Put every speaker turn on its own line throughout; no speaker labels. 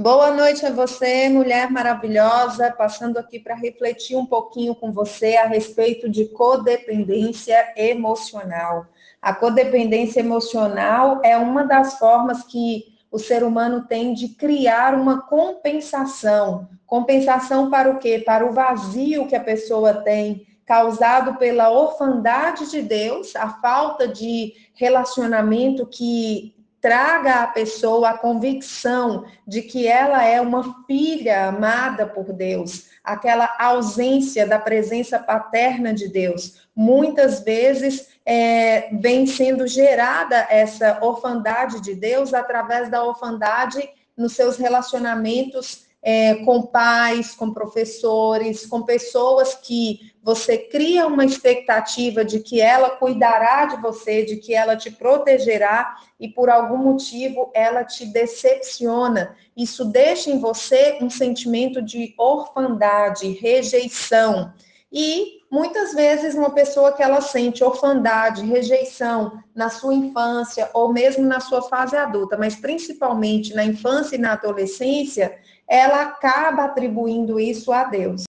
Boa noite a você, mulher maravilhosa, passando aqui para refletir um pouquinho com você a respeito de codependência emocional. A codependência emocional é uma das formas que o ser humano tem de criar uma compensação. Compensação para o quê? Para o vazio que a pessoa tem, causado pela orfandade de Deus, a falta de relacionamento que traga à pessoa a convicção de que ela é uma filha amada por Deus, aquela ausência da presença paterna de Deus. Muitas vezes é, vem sendo gerada essa orfandade de Deus através da orfandade nos seus relacionamentos é, com pais, com professores, com pessoas que você cria uma expectativa de que ela cuidará de você, de que ela te protegerá e por algum motivo ela te decepciona. Isso deixa em você um sentimento de orfandade, rejeição. E muitas vezes uma pessoa que ela sente orfandade, rejeição na sua infância ou mesmo na sua fase adulta, mas principalmente na infância e na adolescência, ela acaba atribuindo isso a Deus.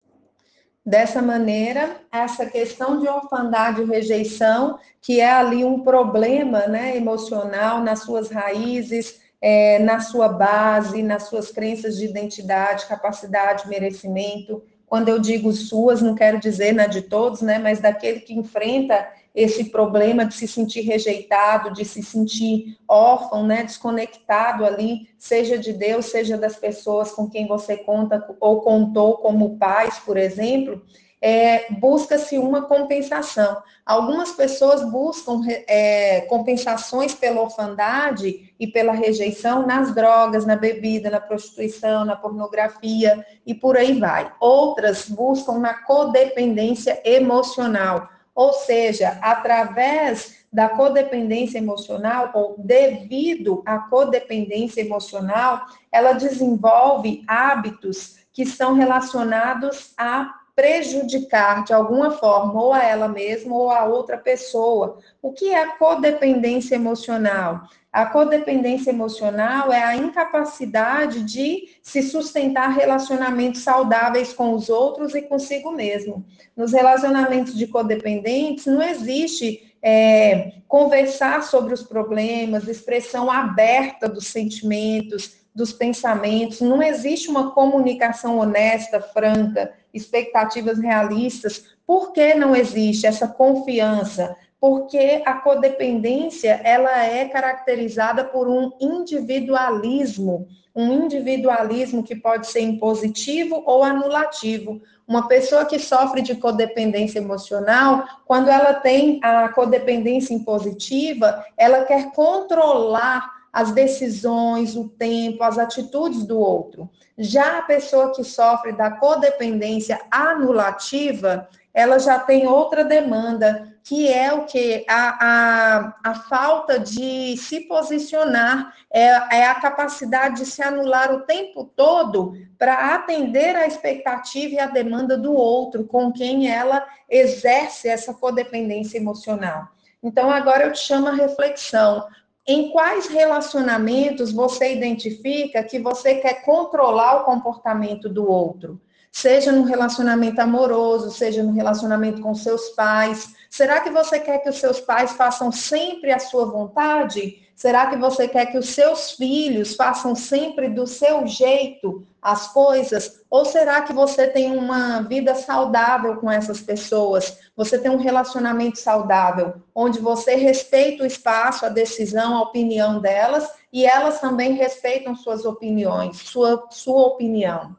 Dessa maneira, essa questão de orfandade e rejeição, que é ali um problema né, emocional nas suas raízes, é, na sua base, nas suas crenças de identidade, capacidade, merecimento. Quando eu digo suas, não quero dizer na de todos, né, mas daquele que enfrenta esse problema de se sentir rejeitado, de se sentir órfão, né, desconectado ali, seja de Deus, seja das pessoas com quem você conta ou contou como pais, por exemplo, é, busca-se uma compensação. Algumas pessoas buscam é, compensações pela orfandade e pela rejeição nas drogas, na bebida, na prostituição, na pornografia e por aí vai. Outras buscam na codependência emocional ou seja, através da codependência emocional, ou devido à codependência emocional, ela desenvolve hábitos que são relacionados a prejudicar de alguma forma ou a ela mesma ou a outra pessoa. O que é a codependência emocional? A codependência emocional é a incapacidade de se sustentar relacionamentos saudáveis com os outros e consigo mesmo. Nos relacionamentos de codependentes, não existe é, conversar sobre os problemas, expressão aberta dos sentimentos, dos pensamentos, não existe uma comunicação honesta, franca, expectativas realistas. Por que não existe essa confiança? porque a codependência ela é caracterizada por um individualismo, um individualismo que pode ser impositivo ou anulativo. Uma pessoa que sofre de codependência emocional, quando ela tem a codependência impositiva, ela quer controlar as decisões, o tempo, as atitudes do outro. Já a pessoa que sofre da codependência anulativa, ela já tem outra demanda, que é o que? A, a, a falta de se posicionar, é, é a capacidade de se anular o tempo todo para atender a expectativa e a demanda do outro, com quem ela exerce essa codependência emocional. Então, agora eu te chamo a reflexão. Em quais relacionamentos você identifica que você quer controlar o comportamento do outro? seja no relacionamento amoroso, seja no relacionamento com seus pais. Será que você quer que os seus pais façam sempre a sua vontade? Será que você quer que os seus filhos façam sempre do seu jeito as coisas? Ou será que você tem uma vida saudável com essas pessoas? Você tem um relacionamento saudável, onde você respeita o espaço, a decisão, a opinião delas e elas também respeitam suas opiniões, sua, sua opinião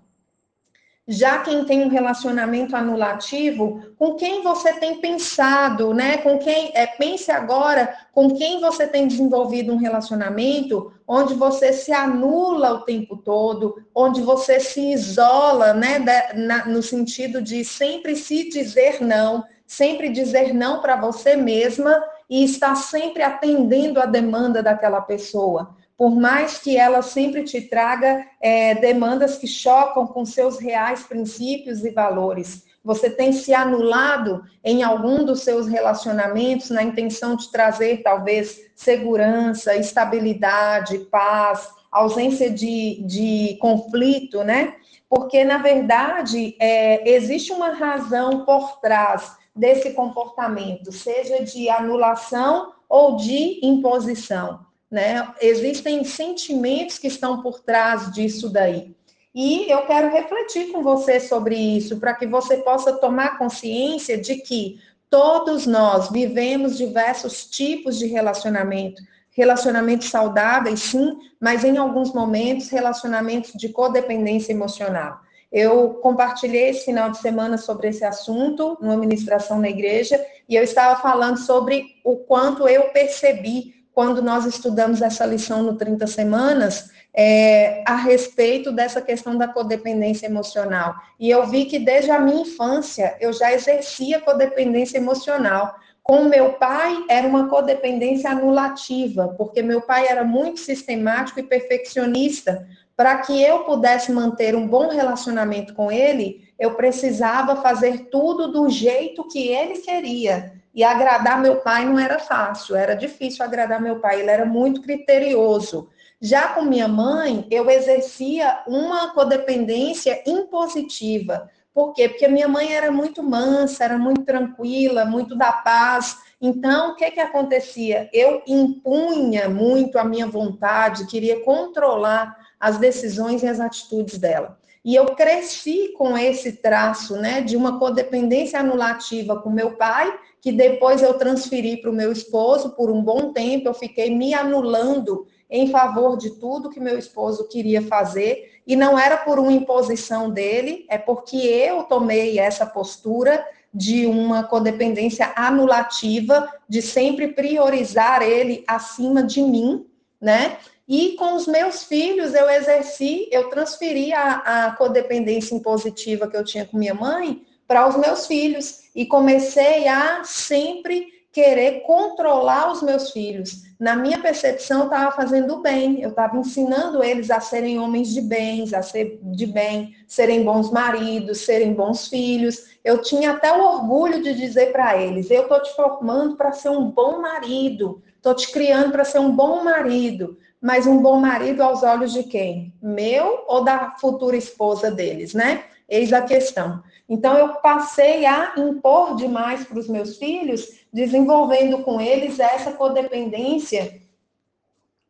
já quem tem um relacionamento anulativo, com quem você tem pensado, né? Com quem é, pense agora com quem você tem desenvolvido um relacionamento onde você se anula o tempo todo, onde você se isola, né? Da, na, no sentido de sempre se dizer não, sempre dizer não para você mesma e estar sempre atendendo a demanda daquela pessoa por mais que ela sempre te traga é, demandas que chocam com seus reais princípios e valores. Você tem se anulado em algum dos seus relacionamentos na intenção de trazer, talvez, segurança, estabilidade, paz, ausência de, de conflito, né? Porque, na verdade, é, existe uma razão por trás desse comportamento, seja de anulação ou de imposição, né? Existem sentimentos que estão por trás disso daí. E eu quero refletir com você sobre isso, para que você possa tomar consciência de que todos nós vivemos diversos tipos de relacionamento relacionamentos saudáveis, sim, mas em alguns momentos, relacionamentos de codependência emocional. Eu compartilhei esse final de semana sobre esse assunto, numa ministração na igreja, e eu estava falando sobre o quanto eu percebi quando nós estudamos essa lição no 30 Semanas, é, a respeito dessa questão da codependência emocional. E eu vi que desde a minha infância eu já exercia codependência emocional. Com meu pai era uma codependência anulativa, porque meu pai era muito sistemático e perfeccionista. Para que eu pudesse manter um bom relacionamento com ele, eu precisava fazer tudo do jeito que ele queria. E agradar meu pai não era fácil, era difícil agradar meu pai, ele era muito criterioso. Já com minha mãe, eu exercia uma codependência impositiva. Por quê? Porque minha mãe era muito mansa, era muito tranquila, muito da paz. Então, o que que acontecia? Eu impunha muito a minha vontade, queria controlar as decisões e as atitudes dela. E eu cresci com esse traço, né, de uma codependência anulativa com meu pai, que depois eu transferi para o meu esposo por um bom tempo, eu fiquei me anulando em favor de tudo que meu esposo queria fazer, e não era por uma imposição dele, é porque eu tomei essa postura de uma codependência anulativa, de sempre priorizar ele acima de mim, né? E com os meus filhos eu exerci, eu transferi a, a codependência impositiva que eu tinha com minha mãe para os meus filhos e comecei a sempre querer controlar os meus filhos. Na minha percepção, eu estava fazendo bem, eu estava ensinando eles a serem homens de bens, a ser de bem, serem bons maridos, serem bons filhos. Eu tinha até o orgulho de dizer para eles: eu estou te formando para ser um bom marido, estou te criando para ser um bom marido. Mas um bom marido aos olhos de quem? Meu ou da futura esposa deles, né? Eis a questão. Então, eu passei a impor demais para os meus filhos, desenvolvendo com eles essa codependência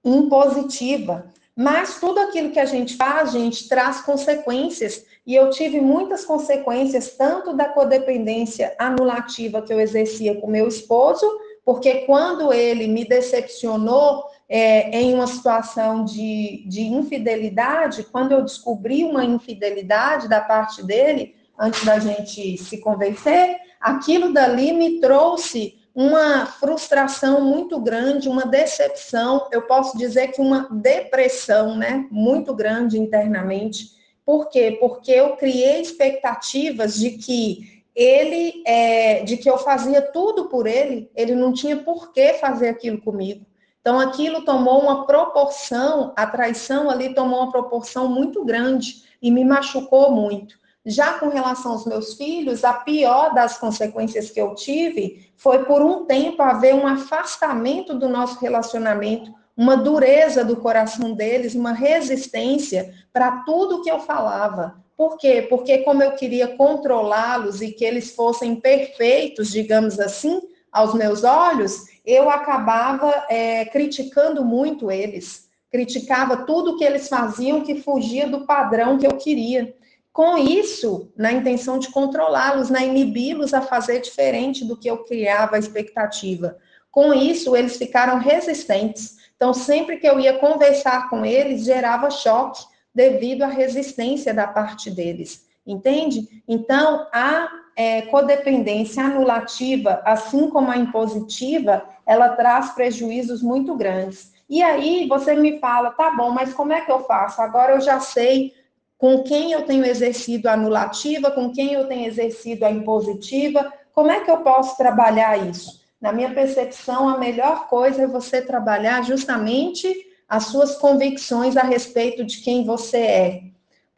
impositiva. Mas tudo aquilo que a gente faz, gente, traz consequências. E eu tive muitas consequências, tanto da codependência anulativa que eu exercia com meu esposo, porque quando ele me decepcionou é, em uma situação de, de infidelidade, quando eu descobri uma infidelidade da parte dele, antes da gente se convencer, aquilo dali me trouxe uma frustração muito grande, uma decepção, eu posso dizer que uma depressão, né, muito grande internamente. Por quê? Porque eu criei expectativas de que ele, é, de que eu fazia tudo por ele, ele não tinha por que fazer aquilo comigo. Então, aquilo tomou uma proporção, a traição ali tomou uma proporção muito grande e me machucou muito. Já com relação aos meus filhos, a pior das consequências que eu tive foi por um tempo haver um afastamento do nosso relacionamento, uma dureza do coração deles, uma resistência para tudo que eu falava. Por quê? Porque como eu queria controlá-los e que eles fossem perfeitos, digamos assim, aos meus olhos, eu acabava é, criticando muito eles, criticava tudo que eles faziam que fugia do padrão que eu queria com isso, na intenção de controlá-los, na inibi-los a fazer diferente do que eu criava a expectativa. Com isso, eles ficaram resistentes. Então, sempre que eu ia conversar com eles, gerava choque devido à resistência da parte deles. Entende? Então, a é, codependência anulativa, assim como a impositiva, ela traz prejuízos muito grandes. E aí você me fala, tá bom, mas como é que eu faço? Agora eu já sei com quem eu tenho exercido a anulativa, com quem eu tenho exercido a impositiva, como é que eu posso trabalhar isso? Na minha percepção, a melhor coisa é você trabalhar justamente as suas convicções a respeito de quem você é.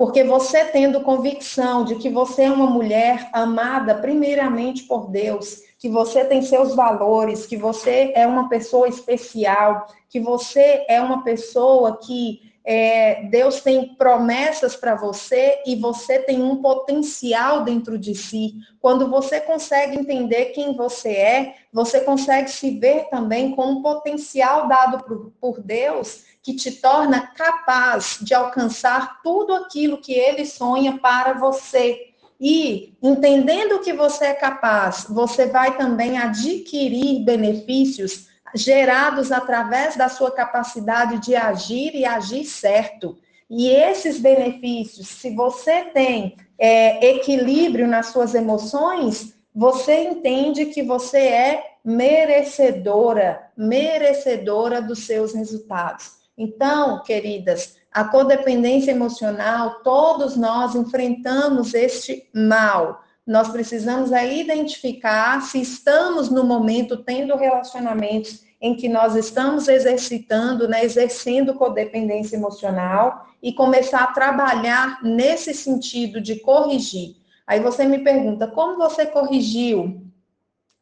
Porque você tendo convicção de que você é uma mulher amada primeiramente por Deus, que você tem seus valores, que você é uma pessoa especial, que você é uma pessoa que é, Deus tem promessas para você e você tem um potencial dentro de si. Quando você consegue entender quem você é, você consegue se ver também com um potencial dado por, por Deus que te torna capaz de alcançar tudo aquilo que Ele sonha para você. E entendendo que você é capaz, você vai também adquirir benefícios gerados através da sua capacidade de agir e agir certo. E esses benefícios, se você tem é, equilíbrio nas suas emoções, você entende que você é merecedora, merecedora dos seus resultados. Então, queridas, a codependência emocional, todos nós enfrentamos este mal nós precisamos aí identificar se estamos no momento tendo relacionamentos em que nós estamos exercitando, né, exercendo codependência emocional e começar a trabalhar nesse sentido de corrigir. Aí você me pergunta, como você corrigiu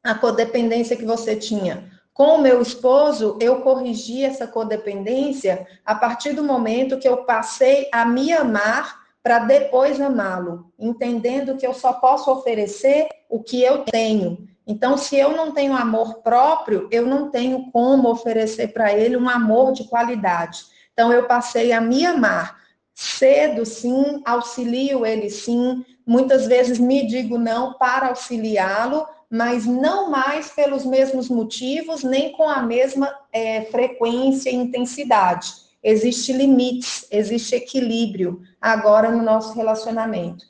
a codependência que você tinha? Com o meu esposo, eu corrigi essa codependência a partir do momento que eu passei a me amar para depois amá-lo, entendendo que eu só posso oferecer o que eu tenho. Então, se eu não tenho amor próprio, eu não tenho como oferecer para ele um amor de qualidade. Então, eu passei a me amar. Cedo, sim, auxilio ele, sim. Muitas vezes me digo não para auxiliá-lo, mas não mais pelos mesmos motivos, nem com a mesma é, frequência e intensidade existe limites, existe equilíbrio agora no nosso relacionamento.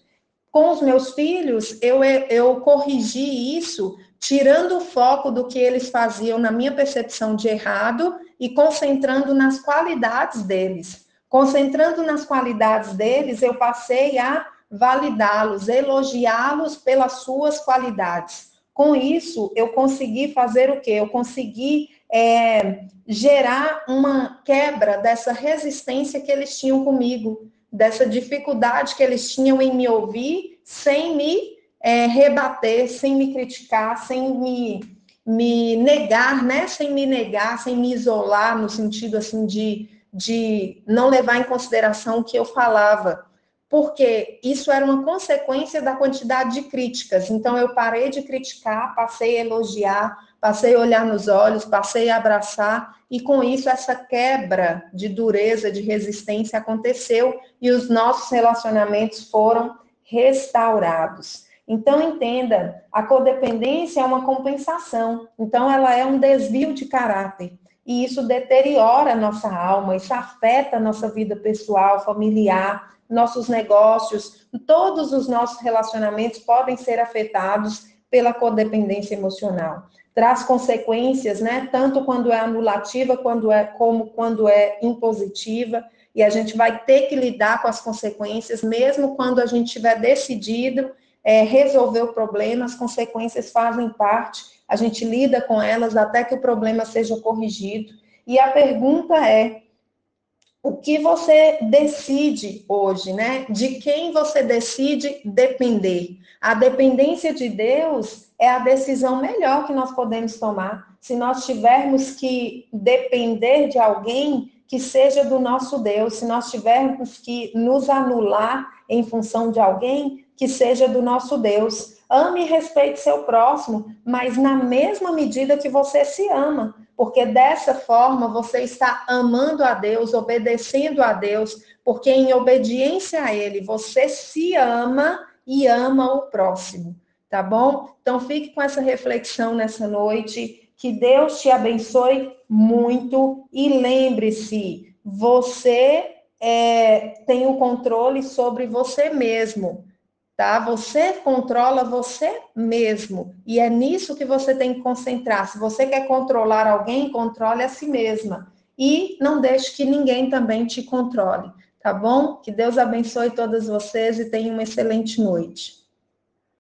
Com os meus filhos, eu, eu corrigi isso, tirando o foco do que eles faziam na minha percepção de errado e concentrando nas qualidades deles. Concentrando nas qualidades deles, eu passei a validá-los, elogiá-los pelas suas qualidades. Com isso, eu consegui fazer o quê? Eu consegui é, gerar uma quebra dessa resistência que eles tinham comigo, dessa dificuldade que eles tinham em me ouvir, sem me é, rebater, sem me criticar, sem me, me negar, né? Sem me negar, sem me isolar, no sentido assim de, de não levar em consideração o que eu falava. Porque isso era uma consequência da quantidade de críticas. Então, eu parei de criticar, passei a elogiar, passei a olhar nos olhos, passei a abraçar, e com isso essa quebra de dureza, de resistência aconteceu e os nossos relacionamentos foram restaurados. Então entenda, a codependência é uma compensação, então ela é um desvio de caráter. E isso deteriora a nossa alma, isso afeta a nossa vida pessoal, familiar, nossos negócios, todos os nossos relacionamentos podem ser afetados pela codependência emocional traz consequências, né? Tanto quando é anulativa, quando é, como quando é impositiva, e a gente vai ter que lidar com as consequências, mesmo quando a gente tiver decidido é, resolver o problema, as consequências fazem parte, a gente lida com elas até que o problema seja corrigido. E a pergunta é: o que você decide hoje, né? De quem você decide depender? A dependência de Deus é a decisão melhor que nós podemos tomar. Se nós tivermos que depender de alguém que seja do nosso Deus, se nós tivermos que nos anular em função de alguém que seja do nosso Deus. Ame e respeite seu próximo, mas na mesma medida que você se ama, porque dessa forma você está amando a Deus, obedecendo a Deus, porque em obediência a Ele você se ama e ama o próximo tá bom? Então fique com essa reflexão nessa noite. Que Deus te abençoe muito e lembre-se, você é, tem o controle sobre você mesmo, tá? Você controla você mesmo e é nisso que você tem que concentrar. Se você quer controlar alguém, controle a si mesma e não deixe que ninguém também te controle, tá bom? Que Deus abençoe todas vocês e tenha uma excelente noite.